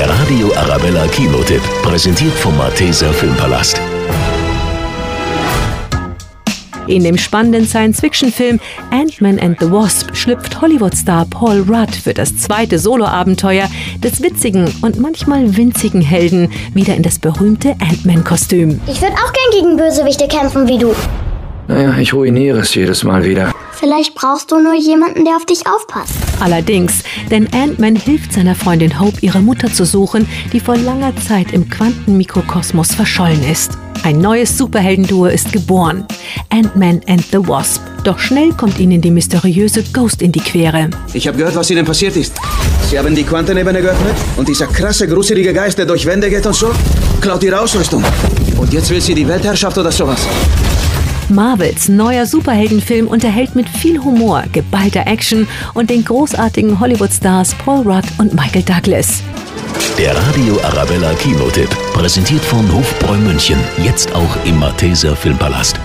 Der Radio Arabella Kinotipp, präsentiert vom Malteser Filmpalast. In dem spannenden Science-Fiction-Film Ant-Man and the Wasp schlüpft Hollywood-Star Paul Rudd für das zweite Soloabenteuer des witzigen und manchmal winzigen Helden wieder in das berühmte Ant-Man-Kostüm. Ich würde auch gern gegen Bösewichte kämpfen wie du. Naja, ich ruiniere es jedes Mal wieder. Vielleicht brauchst du nur jemanden, der auf dich aufpasst. Allerdings, denn Ant-Man hilft seiner Freundin Hope, ihre Mutter zu suchen, die vor langer Zeit im Quantenmikrokosmos verschollen ist. Ein neues Superheldenduo ist geboren. Ant-Man and the Wasp. Doch schnell kommt ihnen die mysteriöse Ghost in die Quere. Ich habe gehört, was Ihnen passiert ist. Sie haben die Quantenebene geöffnet und dieser krasse, gruselige Geist, der durch Wände geht und so, klaut Ihre Ausrüstung. Und jetzt will sie die Weltherrschaft oder sowas. Marvels neuer Superheldenfilm unterhält mit viel Humor, geballter Action und den großartigen Hollywood-Stars Paul Rudd und Michael Douglas. Der Radio Arabella Kinotipp, präsentiert von Hofbräu München, jetzt auch im Malteser Filmpalast.